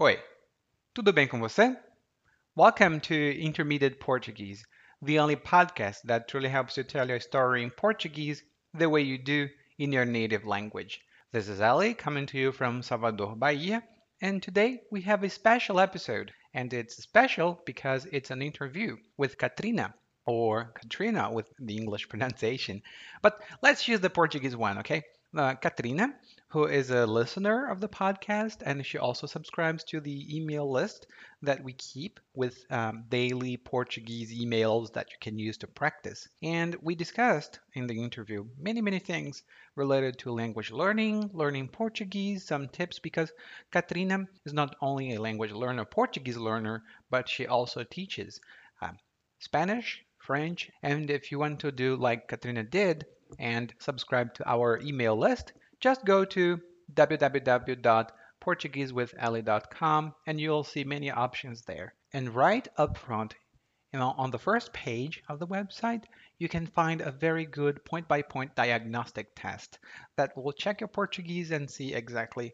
Oi, tudo bem com você? Welcome to Intermediate Portuguese, the only podcast that truly helps you tell your story in Portuguese the way you do in your native language. This is Ali coming to you from Salvador, Bahia, and today we have a special episode, and it's special because it's an interview with Katrina, or Katrina with the English pronunciation. But let's use the Portuguese one, okay? Uh, Katrina who is a listener of the podcast, and she also subscribes to the email list that we keep with um, daily Portuguese emails that you can use to practice. And we discussed in the interview many, many things related to language learning, learning Portuguese, some tips because Katrina is not only a language learner, Portuguese learner, but she also teaches um, Spanish, French, and if you want to do like Katrina did and subscribe to our email list, just go to www.portuguesewithali.com and you'll see many options there. And right up front, you know, on the first page of the website, you can find a very good point-by-point diagnostic test that will check your Portuguese and see exactly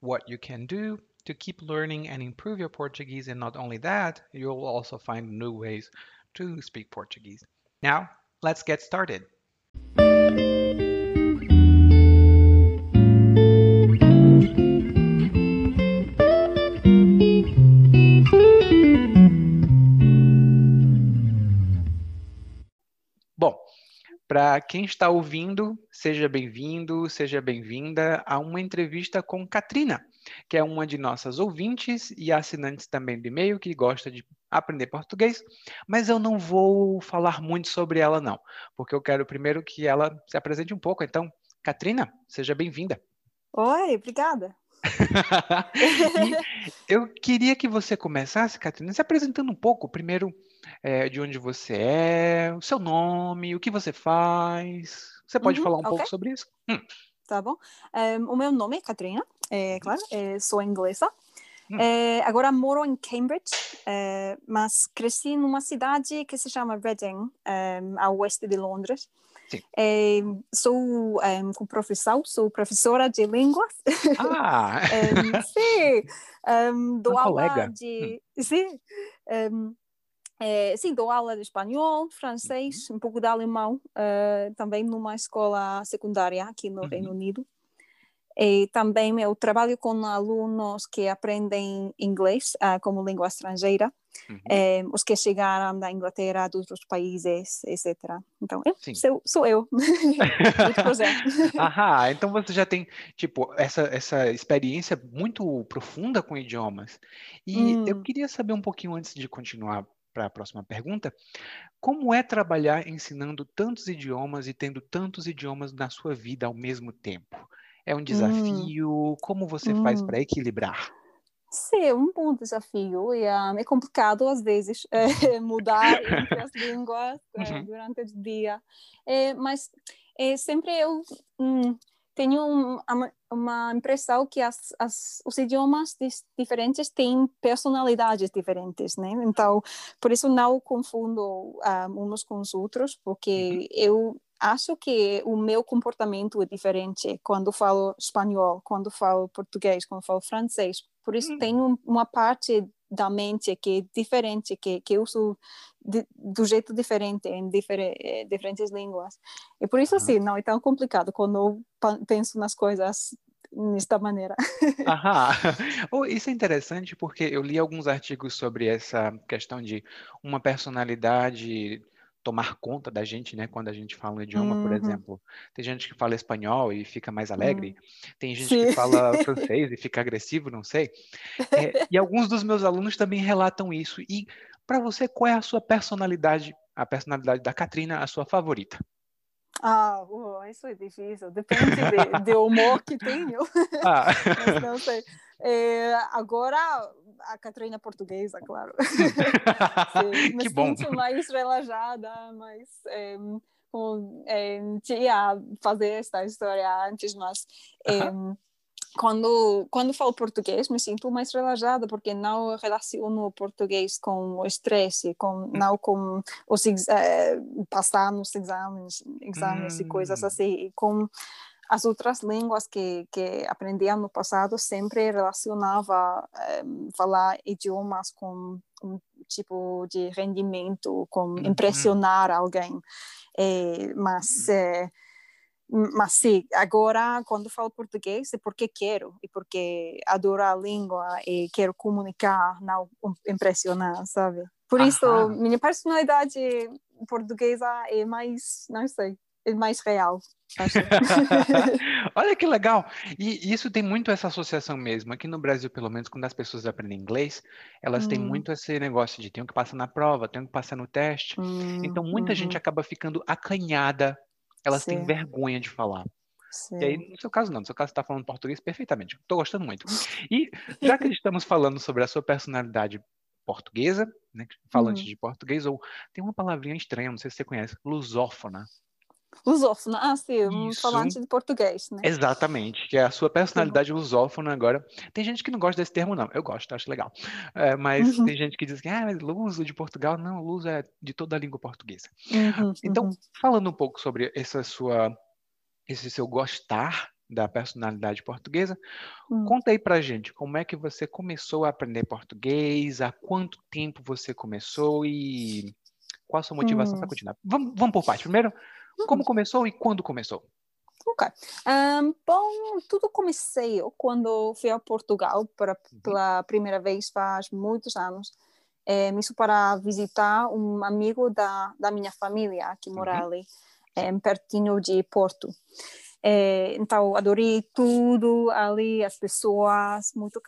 what you can do to keep learning and improve your Portuguese. And not only that, you'll also find new ways to speak Portuguese. Now, let's get started. Para quem está ouvindo, seja bem-vindo, seja bem-vinda a uma entrevista com Katrina, que é uma de nossas ouvintes e assinantes também do e-mail que gosta de aprender português, mas eu não vou falar muito sobre ela não, porque eu quero primeiro que ela se apresente um pouco. Então, Katrina, seja bem-vinda. Oi, obrigada. eu queria que você começasse, Katrina, se apresentando um pouco, primeiro é, de onde você é, o seu nome, o que você faz. Você pode uhum, falar um okay. pouco sobre isso? Hum. Tá bom. Um, o meu nome é Katrina, é claro, é, sou inglesa. Hum. É, agora moro em Cambridge, é, mas cresci numa cidade que se chama Reading, ao oeste de Londres. É, sou com profissão, sou professora de línguas. Ah! um, sim, um, dou aula colega. de. Hum. Sim, é, sim, dou aula de espanhol, francês, uhum. um pouco de alemão, uh, também numa escola secundária aqui no uhum. Reino Unido. E também eu trabalho com alunos que aprendem inglês uh, como língua estrangeira, uhum. é, os que chegaram da Inglaterra, de outros países, etc. Então, eu, sou, sou eu. Aham, então você já tem, tipo, essa, essa experiência muito profunda com idiomas. E hum. eu queria saber um pouquinho antes de continuar para a próxima pergunta. Como é trabalhar ensinando tantos idiomas e tendo tantos idiomas na sua vida ao mesmo tempo? É um hum. desafio? Hum. Como você hum. faz para equilibrar? Sim, um bom desafio e um, é complicado às vezes é, mudar entre as línguas é, durante o dia, é, mas sempre eu hum, tenho uma, uma impressão que as, as, os idiomas diferentes têm personalidades diferentes, né? Então, por isso não confundo um, ah, uns com os outros, porque uhum. eu acho que o meu comportamento é diferente quando falo espanhol, quando falo português, quando falo francês. Por isso, uhum. tem uma parte da mente que é diferente, que, que eu uso de, do jeito diferente em difer eh, diferentes línguas. E por isso, assim, não é tão complicado quando eu penso nas coisas desta maneira. Aham. Oh, isso é interessante porque eu li alguns artigos sobre essa questão de uma personalidade tomar conta da gente, né? Quando a gente fala um idioma, uhum. por exemplo. Tem gente que fala espanhol e fica mais alegre. Uhum. Tem gente Sim. que fala francês e fica agressivo, não sei. É, e alguns dos meus alunos também relatam isso. E para você, qual é a sua personalidade, a personalidade da Katrina, a sua favorita? Ah, isso é difícil. Depende de, de humor que tenho. Ah. Mas não sei. É, agora, a Catarina portuguesa, claro. Sim, que bom. mais relaxada, mais... É, com, é, tinha fazer esta história antes, mas é, quando quando falo português me sinto mais relaxada porque não relaciono o português com o estresse, com não com os é, passar nos exames, exames hum. e coisas hum. assim, e com as outras línguas que, que aprendia no passado sempre relacionava um, falar idiomas com um tipo de rendimento, com uhum. impressionar alguém. É, mas, mas sim, agora quando falo português é porque quero e porque adoro a língua e quero comunicar, não impressionar, sabe? Por isso, Aham. minha personalidade portuguesa é mais, não sei, é mais real. Olha que legal! E isso tem muito essa associação mesmo. Aqui no Brasil, pelo menos, quando as pessoas aprendem inglês, elas hum. têm muito esse negócio de tenho que passar na prova, tenho que passar no teste. Hum, então, muita uhum. gente acaba ficando acanhada, elas Sim. têm vergonha de falar. Sim. E aí, no seu caso, não. No seu caso, você está falando português perfeitamente. Estou gostando muito. E já que estamos falando sobre a sua personalidade portuguesa, né, falante uhum. de português, ou tem uma palavrinha estranha, não sei se você conhece, lusófona. Lusófona, ah, sim, um falante de português, né? Exatamente, que é a sua personalidade uhum. lusófona agora. Tem gente que não gosta desse termo, não. Eu gosto, acho legal. É, mas uhum. tem gente que diz que, ah, luso de Portugal. Não, luso é de toda a língua portuguesa. Uhum, então, uhum. falando um pouco sobre essa sua, esse seu gostar da personalidade portuguesa. Hum. Conta aí pra gente, como é que você começou a aprender português, há quanto tempo você começou e qual a sua motivação hum. para continuar? Vamos, vamos por parte. Primeiro, como uhum. começou e quando começou? Ok. Um, bom, tudo comecei quando fui a Portugal para, uhum. pela primeira vez faz muitos anos. É, isso para visitar um amigo da, da minha família que mora uhum. ali, é, pertinho de Porto. É, então, adorei tudo ali, as pessoas muito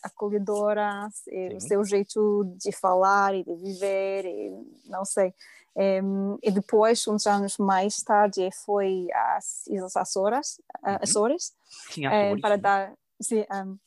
acolhedoras, o seu jeito de falar e de viver, e, não sei. É, e depois, uns anos mais tarde, foi às Islas Açores, uhum. Açores é, para dar sim, um,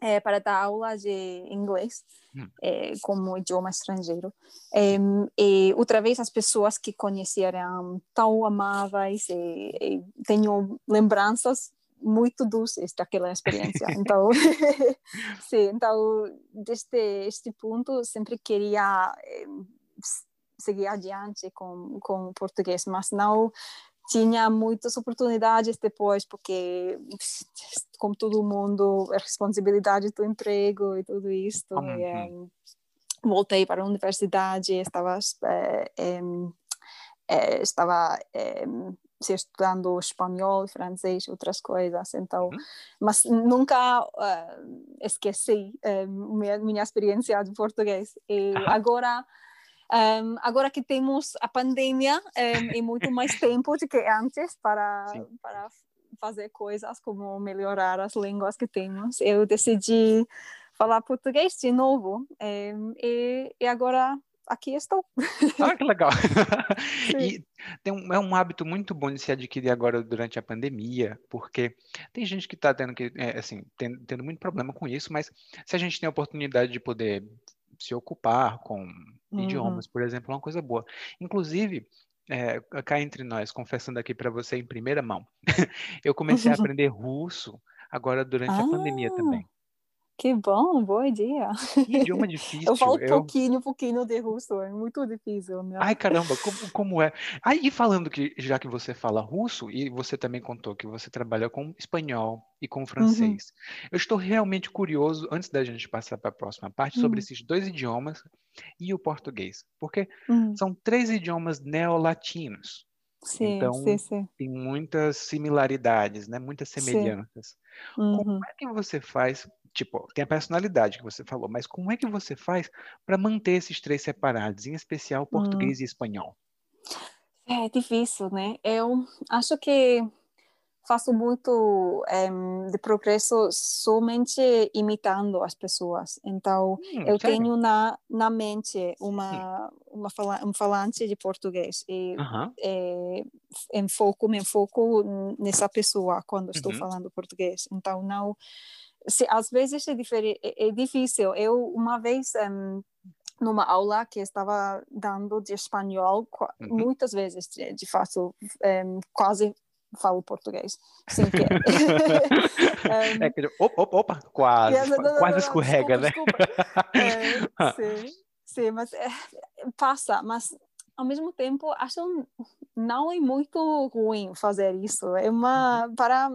é, para dar aula de inglês hum. é, como idioma estrangeiro. É, e outra vez as pessoas que conheceram tão amáveis e, e tenho lembranças muito doces daquela experiência. Então, sim, então desde este ponto sempre queria seguir adiante com com português, mas não tinha muitas oportunidades depois, porque, como todo mundo, a responsabilidade do emprego e tudo isso. Uhum. E, um, voltei para a universidade, estava, é, é, estava é, estudando espanhol, francês, outras coisas. Então, uhum. mas nunca uh, esqueci uh, minha, minha experiência de português. E uhum. agora um, agora que temos a pandemia um, e muito mais tempo do que antes para, para fazer coisas como melhorar as línguas que temos, eu decidi falar português de novo um, e, e agora aqui estou. Ah, que legal! e um, é um hábito muito bom de se adquirir agora durante a pandemia, porque tem gente que está tendo que, é, assim, tendo, tendo, muito problema com isso, mas se a gente tem a oportunidade de poder se ocupar com uhum. idiomas, por exemplo, é uma coisa boa. Inclusive, é, cá entre nós, confessando aqui para você em primeira mão, eu comecei a aprender russo agora durante ah. a pandemia também. Que bom, boa ideia. Que idioma difícil. Eu falo eu... pouquinho, pouquinho de russo, é muito difícil. Né? Ai, caramba, como, como é? Aí, falando que, já que você fala russo, e você também contou que você trabalha com espanhol e com francês, uhum. eu estou realmente curioso, antes da gente passar para a próxima parte, uhum. sobre esses dois idiomas e o português, porque uhum. são três idiomas neolatinos. Sim, então, sim, sim. tem muitas similaridades, né? muitas semelhanças. Como uhum. é que você faz Tipo, tem a personalidade que você falou, mas como é que você faz para manter esses três separados, em especial português hum. e espanhol? É difícil, né? Eu acho que faço muito é, de progresso somente imitando as pessoas. Então, hum, eu sério? tenho na, na mente uma, uma fala, um falante de português e é, enfoco, me enfoco nessa pessoa quando estou uhum. falando português. Então, não se, às vezes é, é, é, difícil. Eu, uma vez, um, numa aula que estava dando de espanhol, uhum. muitas vezes, de, de fato, um, quase falo português, sem querer. um, é que, opa, opa, opa quase, não, não, quase escorrega, desculpa, né? Desculpa. é, sim, sim, mas é, passa, mas ao mesmo tempo, acho não é muito ruim fazer isso. É uma uhum. para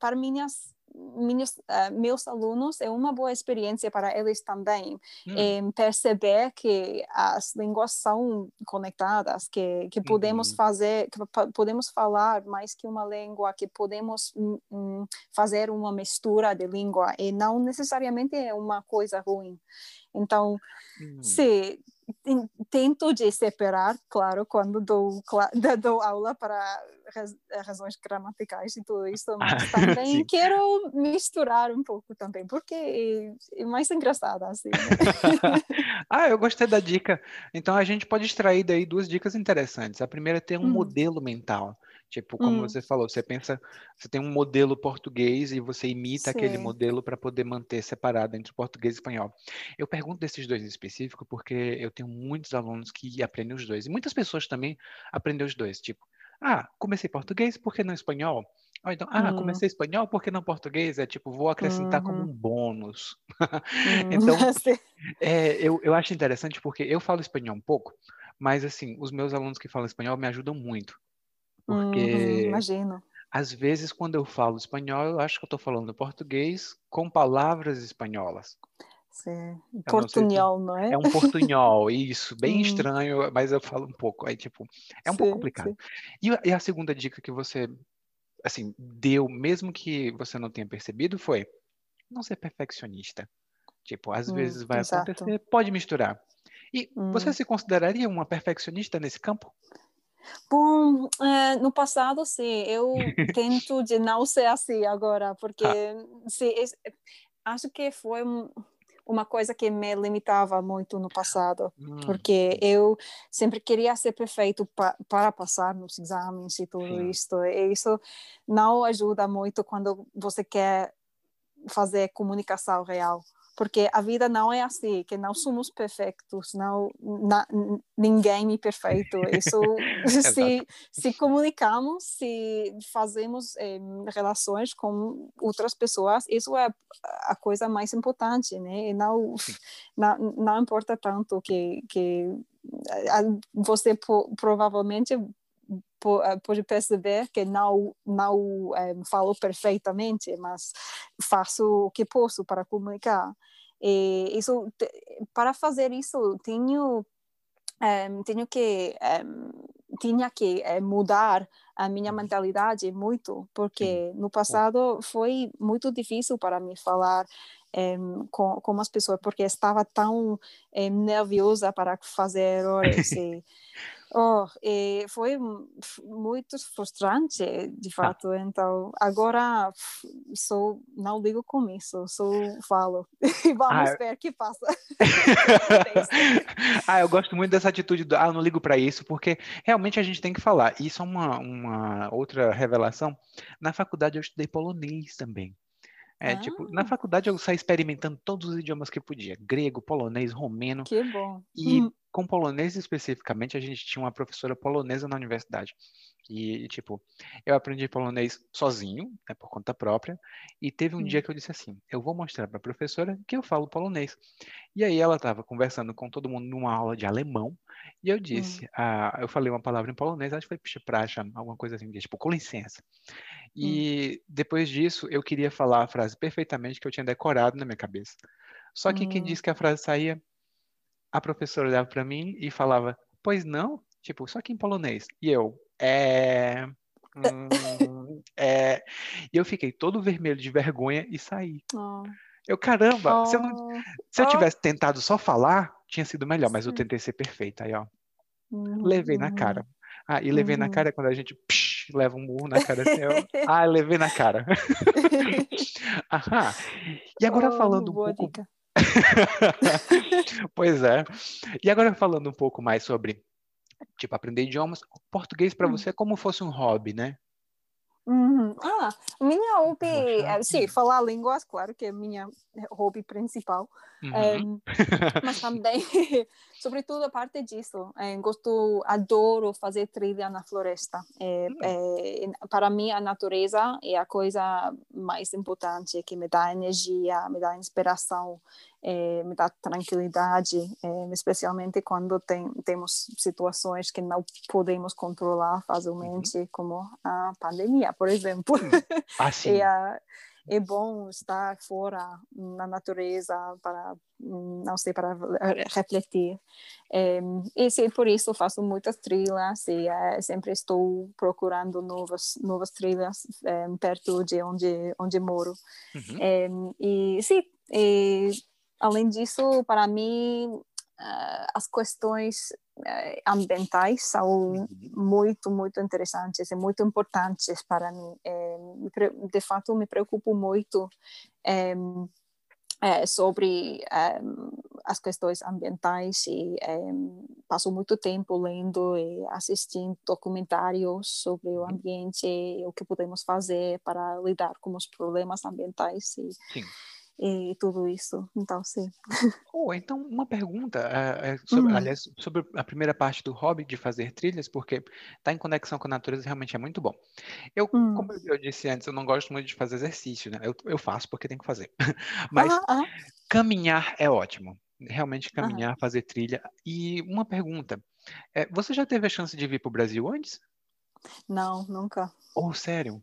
para minhas minhas, uh, meus alunos é uma boa experiência para eles também hum. perceber que as línguas são conectadas que que podemos uhum. fazer que podemos falar mais que uma língua que podemos um, fazer uma mistura de língua e não necessariamente é uma coisa ruim então hum. se tento de separar, claro, quando dou, dou aula para razões gramaticais e tudo isso, mas também quero misturar um pouco também, porque é mais engraçado assim. Né? ah, eu gostei da dica. Então a gente pode extrair daí duas dicas interessantes. A primeira é ter um hum. modelo mental. Tipo, como hum. você falou, você pensa, você tem um modelo português e você imita Sim. aquele modelo para poder manter separado entre o português e espanhol. Eu pergunto desses dois em específico porque eu tenho muitos alunos que aprendem os dois. E muitas pessoas também aprendem os dois. Tipo, ah, comecei português, por que não espanhol? Ou então, ah, hum. comecei espanhol, por que não português? É tipo, vou acrescentar uhum. como um bônus. Hum. então, é, eu, eu acho interessante porque eu falo espanhol um pouco, mas assim, os meus alunos que falam espanhol me ajudam muito. Porque, uhum, imagino. Às vezes, quando eu falo espanhol, eu acho que eu estou falando português com palavras espanholas. Sim. Portunhol, não, não, é? É um portunhol, isso, bem hum. estranho, mas eu falo um pouco. Aí, tipo, é um sim, pouco complicado. E, e, a segunda dica que você, assim, deu, mesmo que você não tenha percebido, foi não ser perfeccionista. Tipo, às hum, vezes vai exato. acontecer, pode misturar. E hum. você se consideraria uma perfeccionista nesse campo? Bom, é, no passado, sim, eu tento de não ser assim agora, porque ah. sim, acho que foi uma coisa que me limitava muito no passado, hum. porque eu sempre queria ser perfeito pa para passar nos exames e tudo sim. isso, e isso não ajuda muito quando você quer fazer comunicação real porque a vida não é assim, que não somos perfeitos, não na, ninguém é perfeito. Isso se, se comunicamos, se fazemos eh, relações com outras pessoas, isso é a coisa mais importante, né? E não, não, não importa tanto que que você provavelmente pode perceber que não não um, eh, falo perfeitamente, mas faço o que posso para comunicar. E isso para fazer isso tenho um, eh, tenho que um, tinha que mudar a minha uhum. mentalidade muito porque no passado foi muito difícil para mim falar um, com, com as pessoas porque estava tão nerviosa para fazer erros e Oh, e foi muito frustrante, de tá. fato. Ah. Então, agora sou, não ligo com isso, sou falo. Vamos ah, ver o que passa. ah, eu gosto muito dessa atitude do, ah, não ligo para isso, porque realmente a gente tem que falar. Isso é uma, uma outra revelação. Na faculdade eu estudei polonês também. É, ah. tipo, na faculdade eu saí experimentando todos os idiomas que podia. Grego, polonês, romeno. Que bom. E hum com polonês especificamente, a gente tinha uma professora polonesa na universidade. E, tipo, eu aprendi polonês sozinho, né, por conta própria, e teve um hum. dia que eu disse assim: eu vou mostrar para a professora que eu falo polonês. E aí ela estava conversando com todo mundo numa aula de alemão, e eu disse: hum. ah, eu falei uma palavra em polonês, acho que foi praxa, alguma coisa assim, tipo, com licença. E hum. depois disso, eu queria falar a frase perfeitamente que eu tinha decorado na minha cabeça. Só que quem hum. disse que a frase saía a professora olhava para mim e falava, pois não? Tipo, só que em polonês. E eu, é. Hum, é. E eu fiquei todo vermelho de vergonha e saí. Oh. Eu, caramba, oh. se eu, não, se eu oh. tivesse tentado só falar, tinha sido melhor, mas eu tentei ser perfeita. Aí, ó. Uhum. Levei na cara. Ah, e levei uhum. na cara quando a gente psh, leva um murro na cara assim. Eu, ah, levei na cara. Aham. E agora falando um pouco. Pois é. E agora falando um pouco mais sobre, tipo, aprender idiomas, português para hum. você é como fosse um hobby, né? Uhum. Ah, minha hobby, é, sim, falar línguas, claro que é minha hobby principal, uhum. é, mas também, sobretudo a parte disso, é, gosto, adoro fazer trilha na floresta. É, uhum. para mim, a natureza é a coisa mais importante, que me dá energia, me dá inspiração, é, me dá tranquilidade, é, especialmente quando tem, temos situações que não podemos controlar facilmente, uhum. como a pandemia, por exemplo. Ah, sim. é, é bom estar fora na natureza para não sei para refletir. É, e sim, por isso faço muitas trilhas e é, sempre estou procurando novas novas trilhas é, perto de onde onde moro. Uhum. e sim e, Além disso, para mim, uh, as questões uh, ambientais são uhum. muito, muito interessantes e muito importantes para mim. É, de fato, me preocupo muito é, é, sobre as questões ambientais e passo muito tempo lendo e assistindo documentários sobre o uhum. ambiente e o que podemos fazer para lidar com os problemas ambientais. E, Sim e tudo isso. Então, sim. Oh, então, uma pergunta, é, sobre, hum. aliás, sobre a primeira parte do hobby de fazer trilhas, porque estar tá em conexão com a natureza realmente é muito bom. Eu, hum. como eu disse antes, eu não gosto muito de fazer exercício, né? Eu, eu faço porque tenho que fazer. Mas ah. caminhar é ótimo. Realmente caminhar, fazer trilha. E uma pergunta, é, você já teve a chance de vir para o Brasil antes? Não, nunca. Oh, sério?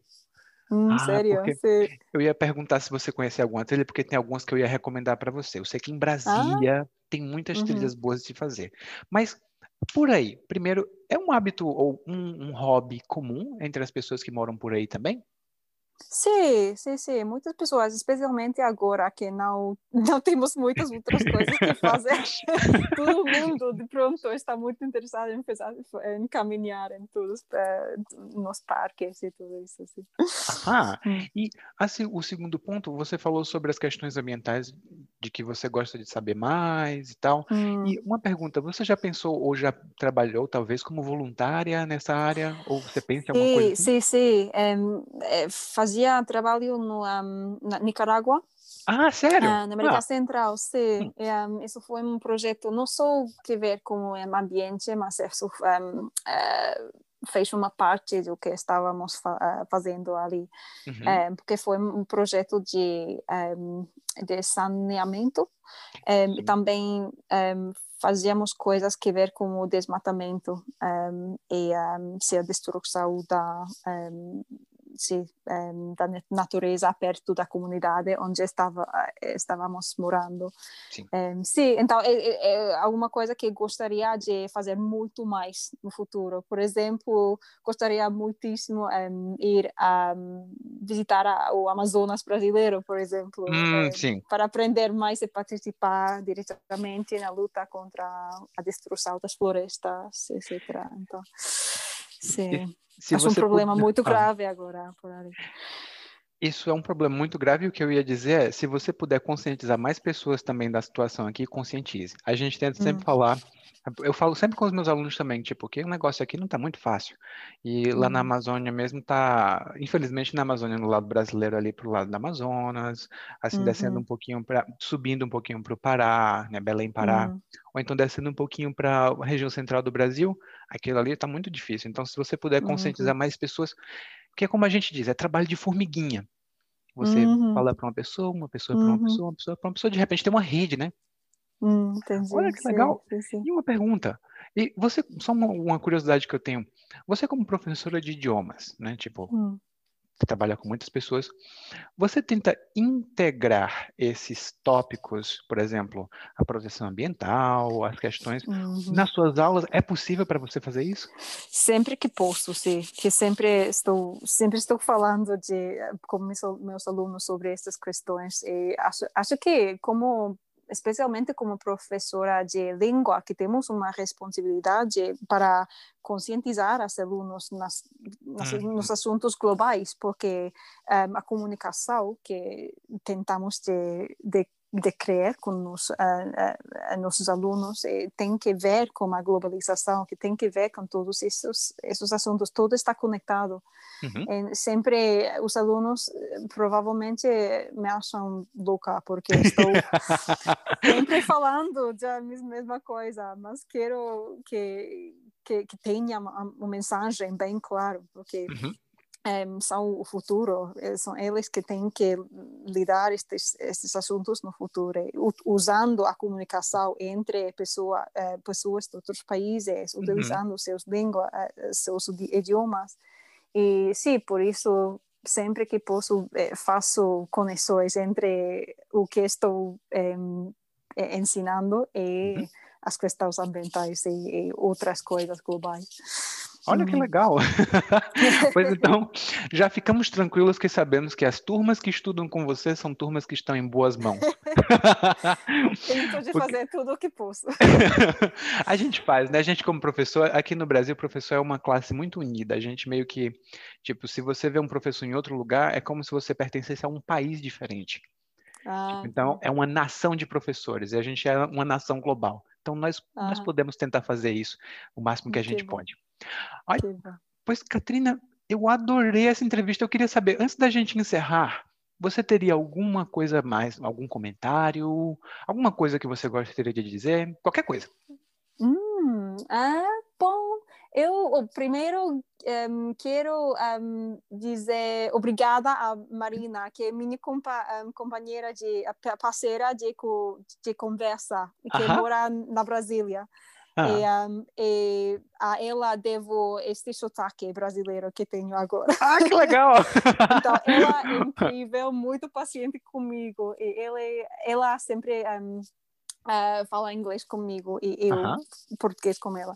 Hum, ah, sério? Você... Eu ia perguntar se você conhece alguma trilha, porque tem algumas que eu ia recomendar para você. Eu sei que em Brasília ah? tem muitas uhum. trilhas boas de fazer. Mas por aí, primeiro, é um hábito ou um, um hobby comum entre as pessoas que moram por aí também? Sim, sim, sim. Muitas pessoas, especialmente agora que não não temos muitas outras coisas que fazer. Todo mundo, de pronto, está muito interessado em, fazer, em caminhar em todos eh, nos parques e tudo isso. Assim. Ah, e assim, o segundo ponto, você falou sobre as questões ambientais de que você gosta de saber mais e tal. Hum. E uma pergunta, você já pensou ou já trabalhou talvez como voluntária nessa área? Ou você pensa em alguma coisa? Assim? Sim, sim. É, fazia trabalho no, um, na Nicarágua. Ah, sério? Uh, na América ah. Central, sim. Hum. Um, isso foi um projeto não só que ver com o ambiente, mas isso um, uh, fez uma parte do que estávamos fa fazendo ali, uhum. é, porque foi um projeto de, um, de saneamento. É, também um, fazíamos coisas que ver com o desmatamento e se a destruição da sim, um, da natureza perto da comunidade onde estava, eh, estávamos morando. Sim. Um, sim, então é, é, alguma coisa que gostaria de fazer muito mais no futuro. Por exemplo, gostaria muitíssimo um, ir a visitar a, o Amazonas brasileiro, por exemplo, hum, para aprender mais e participar diretamente na luta contra a destruição das florestas, etc. Então, sim. Se Acho um problema puder... muito grave agora por. Isso é um problema muito grave. E o que eu ia dizer é: se você puder conscientizar mais pessoas também da situação aqui, conscientize. A gente tenta sempre hum. falar. Eu falo sempre com os meus alunos também, tipo, que o negócio aqui não está muito fácil. E lá na hum. Amazônia mesmo está, infelizmente na Amazônia, no lado brasileiro ali para o lado da Amazonas, assim, uhum. descendo um pouquinho para, subindo um pouquinho para o Pará, né, Belém, Pará, uhum. ou então descendo um pouquinho para a região central do Brasil, aquilo ali está muito difícil. Então, se você puder conscientizar uhum. mais pessoas, porque como a gente diz, é trabalho de formiguinha. Você uhum. fala para uma pessoa, uma pessoa para uma uhum. pessoa, uma pessoa para uma pessoa, de repente tem uma rede, né? Hum, Olha que legal. Sim, sim. E uma pergunta. E você, só uma, uma, curiosidade que eu tenho. Você como professora de idiomas, né? Tipo, hum trabalha com muitas pessoas, você tenta integrar esses tópicos, por exemplo, a proteção ambiental, as questões, uhum. nas suas aulas? É possível para você fazer isso? Sempre que posso, sim. Que sempre estou, sempre estou falando de com meus, alunos sobre essas questões. E acho, acho que como especialmente como professora de língua, que temos uma responsabilidade para conscientizar os alunos nas, nas, uhum. nos assuntos globais, porque um, a comunicação que tentamos de, de de crer com nos, a, a, nossos alunos tem que ver com a globalização, que tem que ver com todos esses, esses assuntos, tudo está conectado. Uhum. sempre os alunos provavelmente me acham louca porque estou sempre falando da mesma coisa, mas quero que que, que tenha uma, uma mensagem bem clara, porque uhum um, são o futuro, eh, são eles que têm que lidar estes, estes assuntos no futuro, usando a comunicação entre pessoa, uh, pessoas de outros países, uhum. utilizando seus línguas, seus idiomas. E sim, por isso sempre que posso eh, faço conexões entre o que estou um, ensinando e uhum. as questões ambientais e, e outras coisas globais. Olha que legal. pois então, já ficamos tranquilos que sabemos que as turmas que estudam com você são turmas que estão em boas mãos. Tento de Porque... fazer tudo o que posso. a gente faz, né? A gente como professor, aqui no Brasil, o professor é uma classe muito unida. A gente meio que, tipo, se você vê um professor em outro lugar, é como se você pertencesse a um país diferente. Ah. Então, é uma nação de professores e a gente é uma nação global. Então, nós, ah. nós podemos tentar fazer isso o máximo que a gente pode. Ai, pois, Katrina, eu adorei essa entrevista. Eu queria saber, antes da gente encerrar, você teria alguma coisa mais, algum comentário, alguma coisa que você gostaria de dizer? Qualquer coisa. Hum, ah, bom, eu primeiro um, quero um, dizer obrigada a Marina, que é minha compa um, companheira de parceira de, de conversa, que uh -huh. mora na Brasília. Ah. E, um, e, a ela devo este sotaque brasileiro que tenho agora. Ah, que legal! então, ela é incrível, muito paciente comigo. E ele, ela sempre um, uh, fala inglês comigo e eu uh -huh. português com ela.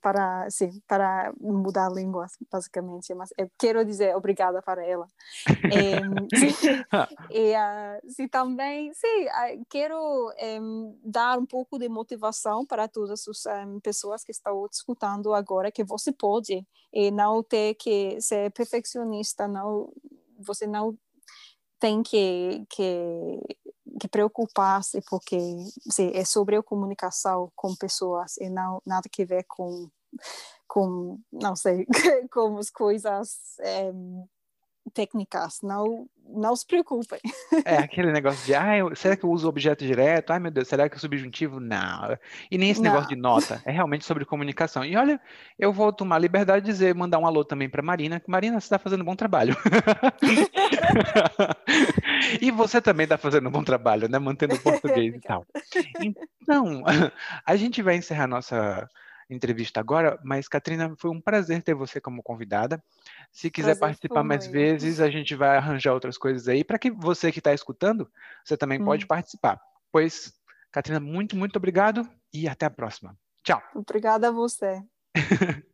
Para sim para mudar línguas basicamente mas eu quero dizer obrigada para ela. E uh, sim, também sim uh, quero um, dar um pouco de motivação para todas as um, pessoas que estão escutando agora que você pode e não ter que ser perfeccionista não você não tem que, que que preocupar-se porque sim, é sobre a comunicação com pessoas e não nada que ver com com não sei com as coisas é, técnicas não não se preocupem. É aquele negócio de, ah, eu, será que eu uso objeto direto? Ai, meu Deus, será que é subjuntivo? Não. E nem esse Não. negócio de nota. É realmente sobre comunicação. E olha, eu vou tomar liberdade de dizer, mandar um alô também para Marina, que Marina, você está fazendo um bom trabalho. e você também está fazendo um bom trabalho, né? Mantendo o português e tal. Então, a gente vai encerrar nossa entrevista agora, mas, Katrina, foi um prazer ter você como convidada. Se quiser prazer participar mais vezes, a gente vai arranjar outras coisas aí, para que você que está escutando, você também hum. pode participar. Pois, Katrina, muito, muito obrigado e até a próxima. Tchau. Obrigada a você.